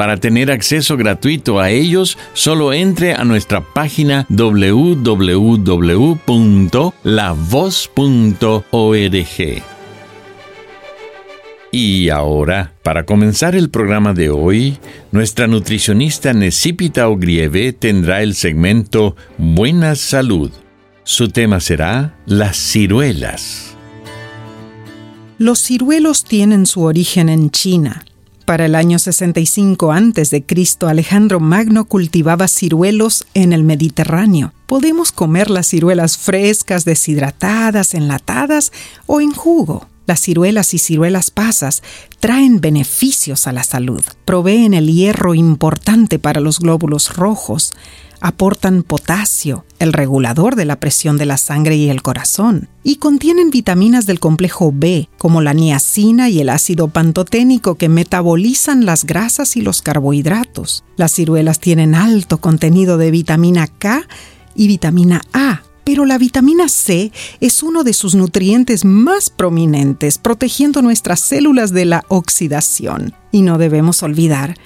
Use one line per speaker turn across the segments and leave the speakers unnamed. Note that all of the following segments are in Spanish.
Para tener acceso gratuito a ellos, solo entre a nuestra página www.lavoz.org. Y ahora, para comenzar el programa de hoy, nuestra nutricionista Necipita Ogrieve tendrá el segmento Buena Salud. Su tema será las ciruelas.
Los ciruelos tienen su origen en China para el año 65 a.C., Alejandro Magno cultivaba ciruelos en el Mediterráneo. Podemos comer las ciruelas frescas, deshidratadas, enlatadas o en jugo. Las ciruelas y ciruelas pasas traen beneficios a la salud. Proveen el hierro importante para los glóbulos rojos, aportan potasio, el regulador de la presión de la sangre y el corazón, y contienen vitaminas del complejo B, como la niacina y el ácido pantoténico que metabolizan las grasas y los carbohidratos. Las ciruelas tienen alto contenido de vitamina K y vitamina A, pero la vitamina C es uno de sus nutrientes más prominentes, protegiendo nuestras células de la oxidación. Y no debemos olvidar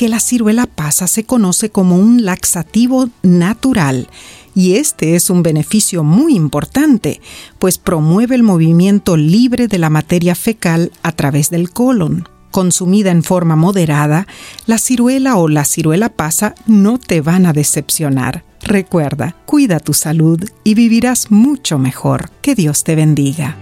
que la ciruela pasa se conoce como un laxativo natural y este es un beneficio muy importante, pues promueve el movimiento libre de la materia fecal a través del colon. Consumida en forma moderada, la ciruela o la ciruela pasa no te van a decepcionar. Recuerda, cuida tu salud y vivirás mucho mejor. Que Dios te bendiga.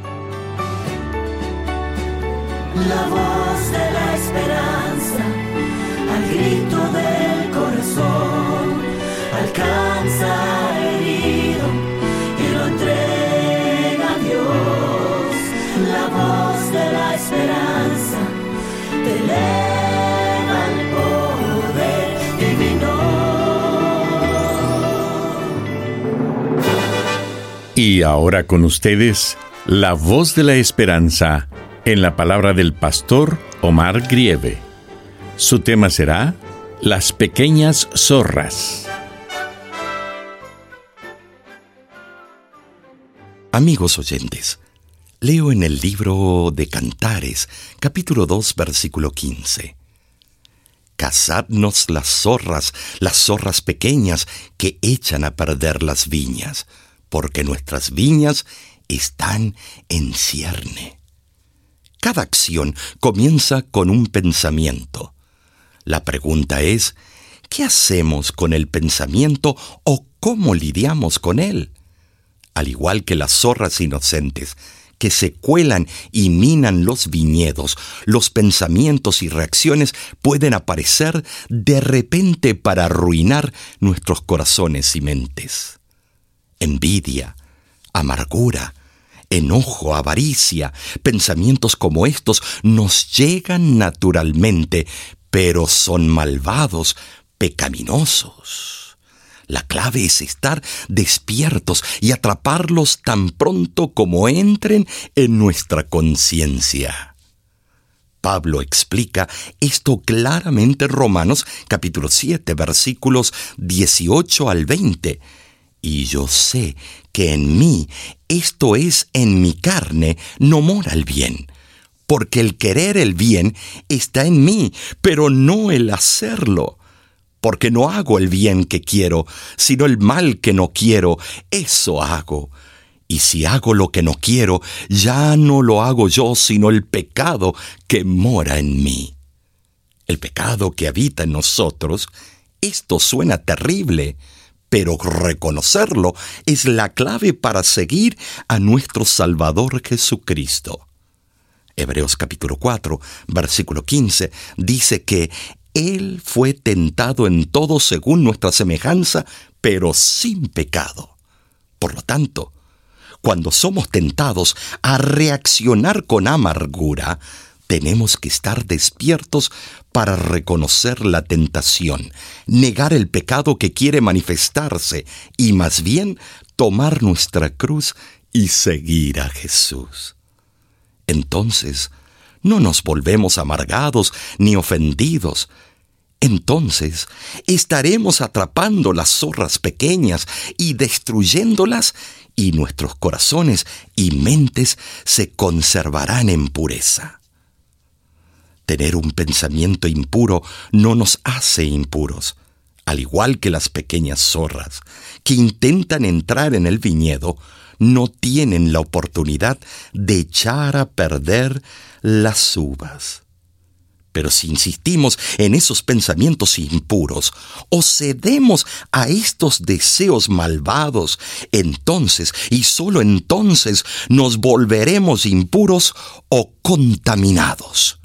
Y ahora con ustedes, la voz de la esperanza en la palabra del pastor Omar Grieve. Su tema será Las pequeñas zorras.
Amigos oyentes, leo en el libro de Cantares, capítulo 2, versículo 15. Cazadnos las zorras, las zorras pequeñas que echan a perder las viñas porque nuestras viñas están en cierne. Cada acción comienza con un pensamiento. La pregunta es, ¿qué hacemos con el pensamiento o cómo lidiamos con él? Al igual que las zorras inocentes, que se cuelan y minan los viñedos, los pensamientos y reacciones pueden aparecer de repente para arruinar nuestros corazones y mentes envidia, amargura, enojo, avaricia, pensamientos como estos nos llegan naturalmente, pero son malvados, pecaminosos. La clave es estar despiertos y atraparlos tan pronto como entren en nuestra conciencia. Pablo explica esto claramente en Romanos capítulo 7 versículos 18 al 20 y yo sé que en mí, esto es en mi carne, no mora el bien. Porque el querer el bien está en mí, pero no el hacerlo. Porque no hago el bien que quiero, sino el mal que no quiero, eso hago. Y si hago lo que no quiero, ya no lo hago yo, sino el pecado que mora en mí. El pecado que habita en nosotros Esto suena terrible, pero reconocerlo es la clave para seguir a nuestro Salvador Jesucristo. Hebreos capítulo 4, versículo 15 dice que Él fue tentado en todo según nuestra semejanza, pero sin pecado. Por lo tanto, cuando somos tentados a reaccionar con amargura, tenemos que estar despiertos para reconocer la tentación, negar el pecado que quiere manifestarse y más bien tomar nuestra cruz y seguir a Jesús. Entonces, no nos volvemos amargados ni ofendidos. Entonces estaremos atrapando las zorras pequeñas y destruyéndolas y nuestros corazones y mentes se conservarán en pureza. Tener un pensamiento impuro no nos hace impuros, al igual que las pequeñas zorras que intentan entrar en el viñedo, no tienen la oportunidad de echar a perder las uvas. Pero si insistimos en esos pensamientos impuros o cedemos a estos deseos malvados, entonces y solo entonces nos volveremos impuros o contaminados.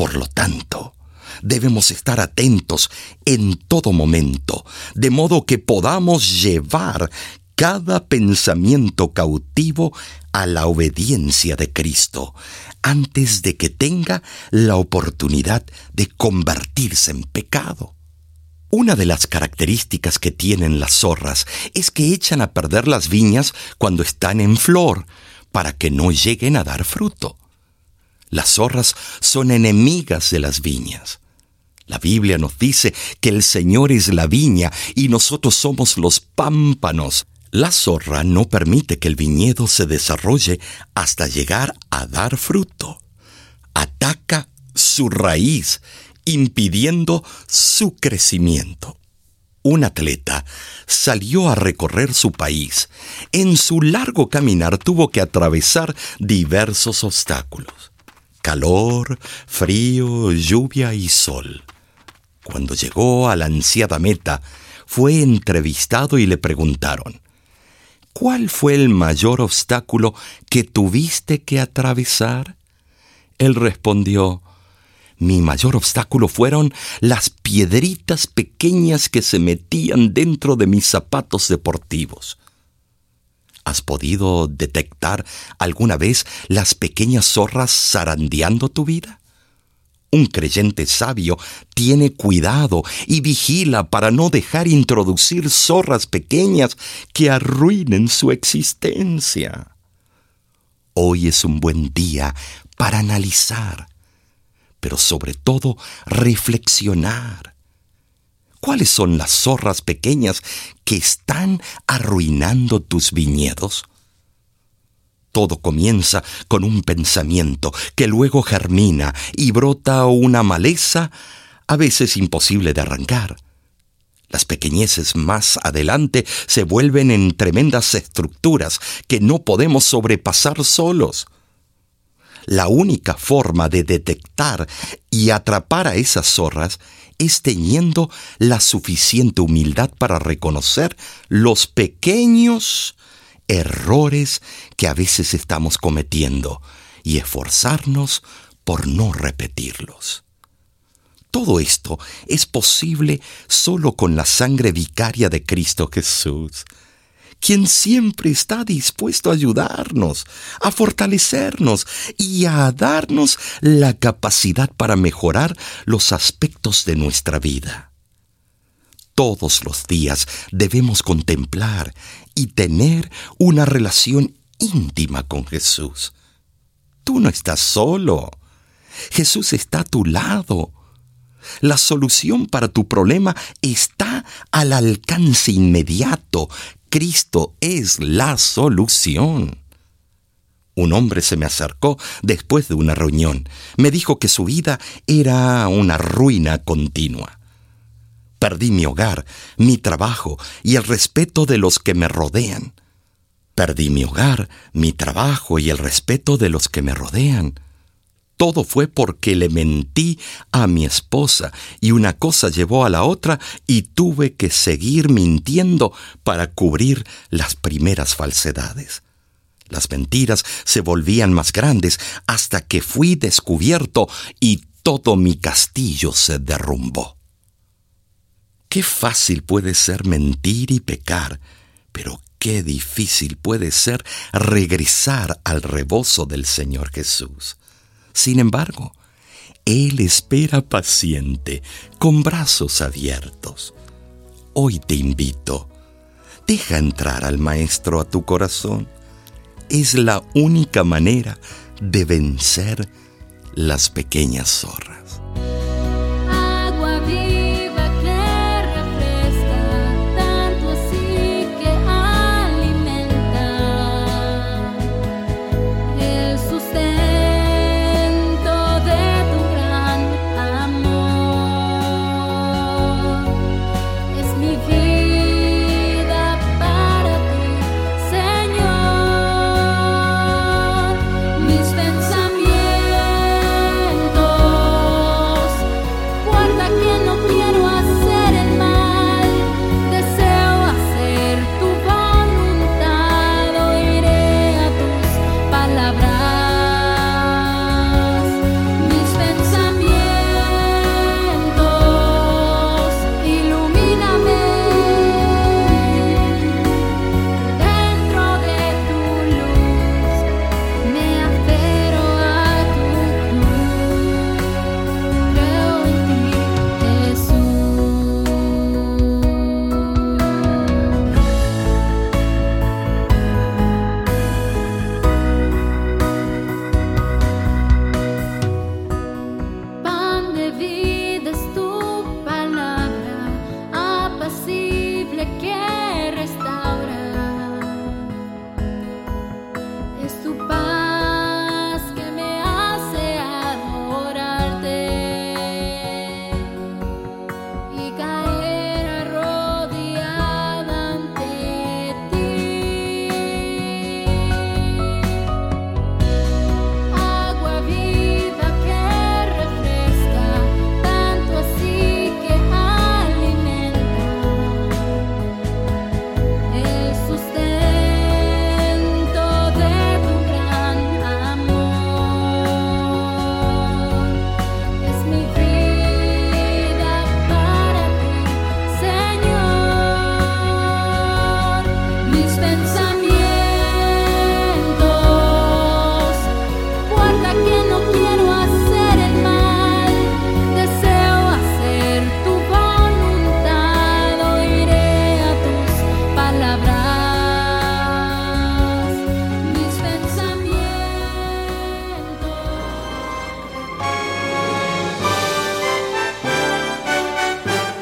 Por lo tanto, debemos estar atentos en todo momento, de modo que podamos llevar cada pensamiento cautivo a la obediencia de Cristo, antes de que tenga la oportunidad de convertirse en pecado. Una de las características que tienen las zorras es que echan a perder las viñas cuando están en flor, para que no lleguen a dar fruto. Las zorras son enemigas de las viñas. La Biblia nos dice que el Señor es la viña y nosotros somos los pámpanos. La zorra no permite que el viñedo se desarrolle hasta llegar a dar fruto. Ataca su raíz, impidiendo su crecimiento. Un atleta salió a recorrer su país. En su largo caminar tuvo que atravesar diversos obstáculos calor, frío, lluvia y sol. Cuando llegó a la ansiada meta, fue entrevistado y le preguntaron, ¿Cuál fue el mayor obstáculo que tuviste que atravesar? Él respondió, mi mayor obstáculo fueron las piedritas pequeñas que se metían dentro de mis zapatos deportivos. ¿Has podido detectar alguna vez las pequeñas zorras zarandeando tu vida? Un creyente sabio tiene cuidado y vigila para no dejar introducir zorras pequeñas que arruinen su existencia. Hoy es un buen día para analizar, pero sobre todo reflexionar ¿Cuáles son las zorras pequeñas que están arruinando tus viñedos? Todo comienza con un pensamiento que luego germina y brota una maleza a veces imposible de arrancar. Las pequeñeces más adelante se vuelven en tremendas estructuras que no podemos sobrepasar solos. La única forma de detectar y atrapar a esas zorras es teniendo la suficiente humildad para reconocer los pequeños errores que a veces estamos cometiendo y esforzarnos por no repetirlos. Todo esto es posible solo con la sangre vicaria de Cristo Jesús, quien siempre está dispuesto a ayudarnos, a fortalecernos y a darnos la capacidad para mejorar los aspectos de nuestra vida. Todos los días debemos contemplar y tener una relación íntima con Jesús. Tú no estás solo. Jesús está a tu lado. La solución para tu problema está al alcance inmediato. Cristo es la solución. Un hombre se me acercó después de una reunión. Me dijo que su vida era una ruina continua. Perdí mi hogar, mi trabajo y el respeto de los que me rodean. Perdí mi hogar, mi trabajo y el respeto de los que me rodean.
Todo fue porque le mentí a mi esposa y una cosa llevó a la otra y tuve que seguir mintiendo para cubrir las primeras falsedades. Las mentiras se volvían más grandes hasta que fui descubierto y todo mi castillo se derrumbó. Qué fácil puede ser mentir y pecar, pero qué difícil puede ser regresar al rebozo del Señor Jesús. Sin embargo, Él espera paciente, con brazos abiertos. Hoy te invito, deja entrar al Maestro a tu corazón. Es la única manera de vencer las pequeñas zorras.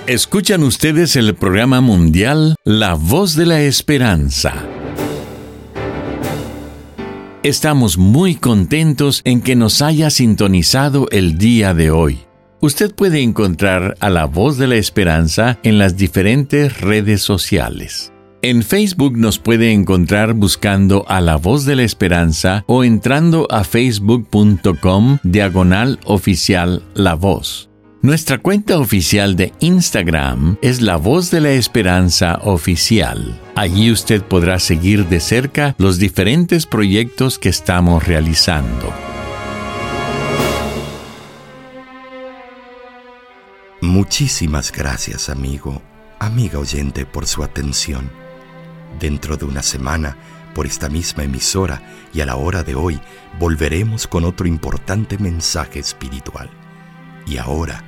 Escuchan ustedes el programa mundial La Voz de la Esperanza. Estamos muy contentos en que nos haya sintonizado el día de hoy. Usted puede encontrar a La Voz de la Esperanza en las diferentes redes sociales. En Facebook nos puede encontrar buscando a La Voz de la Esperanza o entrando a facebook.com diagonal oficial La Voz. Nuestra cuenta oficial de Instagram es La Voz de la Esperanza Oficial. Allí usted podrá seguir de cerca los diferentes proyectos que estamos realizando.
Muchísimas gracias amigo, amiga oyente por su atención. Dentro de una semana, por esta misma emisora y a la hora de hoy, volveremos con otro importante mensaje espiritual. Y ahora,